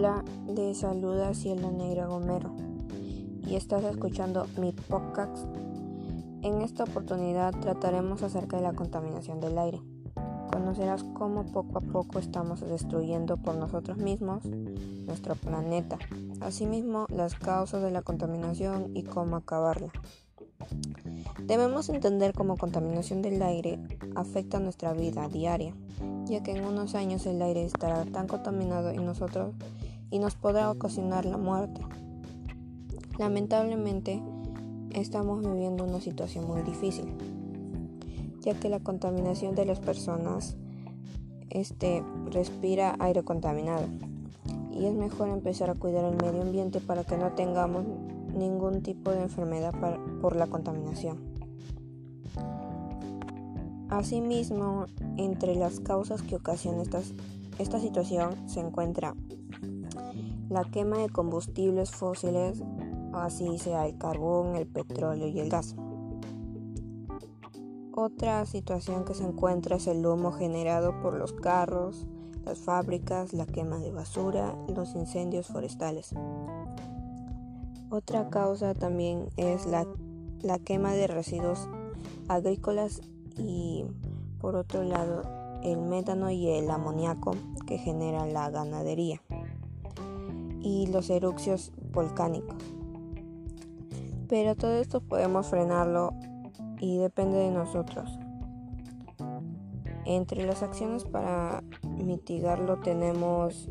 Hola, les saluda Cielo Negra Gomero y estás escuchando mi podcast. En esta oportunidad trataremos acerca de la contaminación del aire. Conocerás cómo poco a poco estamos destruyendo por nosotros mismos nuestro planeta, asimismo las causas de la contaminación y cómo acabarla. Debemos entender cómo contaminación del aire afecta nuestra vida diaria, ya que en unos años el aire estará tan contaminado y nosotros y nos podrá ocasionar la muerte. Lamentablemente, estamos viviendo una situación muy difícil, ya que la contaminación de las personas este, respira aire contaminado y es mejor empezar a cuidar el medio ambiente para que no tengamos ningún tipo de enfermedad por la contaminación. Asimismo, entre las causas que ocasionan esta situación se encuentra la quema de combustibles fósiles, así sea el carbón, el petróleo y el gas. Otra situación que se encuentra es el humo generado por los carros, las fábricas, la quema de basura, los incendios forestales. Otra causa también es la, quema de residuos agrícolas y por otro lado el metano y el amoníaco que genera la ganadería y los erupcios volcánicos. Pero todo esto podemos frenarlo y depende de nosotros. Entre las acciones para mitigarlo tenemos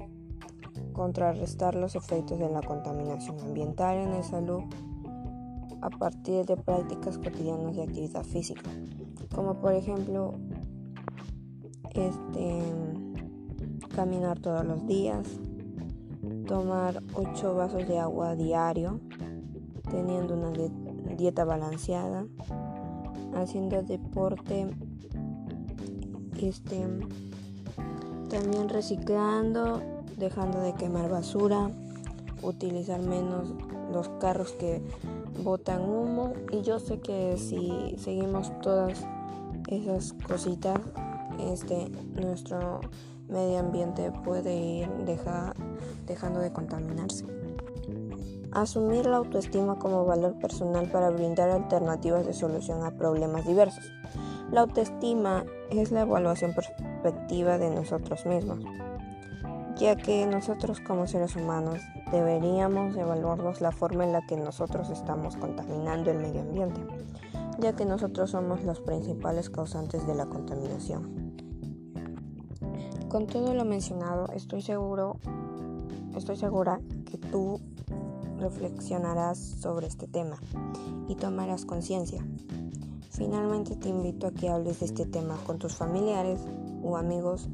contrarrestar los efectos de la contaminación ambiental en la salud a partir de prácticas cotidianas de actividad física, como por ejemplo este caminar todos los días, tomar 8 vasos de agua diario, teniendo una dieta balanceada, haciendo deporte, este, también reciclando, dejando de quemar basura, utilizar menos los carros que botan humo. Y yo sé que si seguimos todas esas cositas, este nuestro medio ambiente puede ir dejando de contaminarse. Asumir la autoestima como valor personal para brindar alternativas de solución a problemas diversos. La autoestima es la evaluación perspectiva de nosotros mismos, ya que nosotros como seres humanos deberíamos evaluarnos la forma en la que nosotros estamos contaminando el medio ambiente, ya que nosotros somos los principales causantes de la contaminación. Con todo lo mencionado, estoy seguro, estoy segura que tú reflexionarás sobre este tema y tomarás conciencia. Finalmente te invito a que hables de este tema con tus familiares o amigos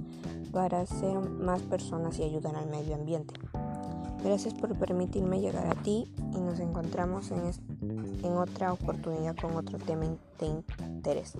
para ser más personas y ayudar al medio ambiente. Gracias por permitirme llegar a ti y nos encontramos en, en otra oportunidad con otro tema de interés.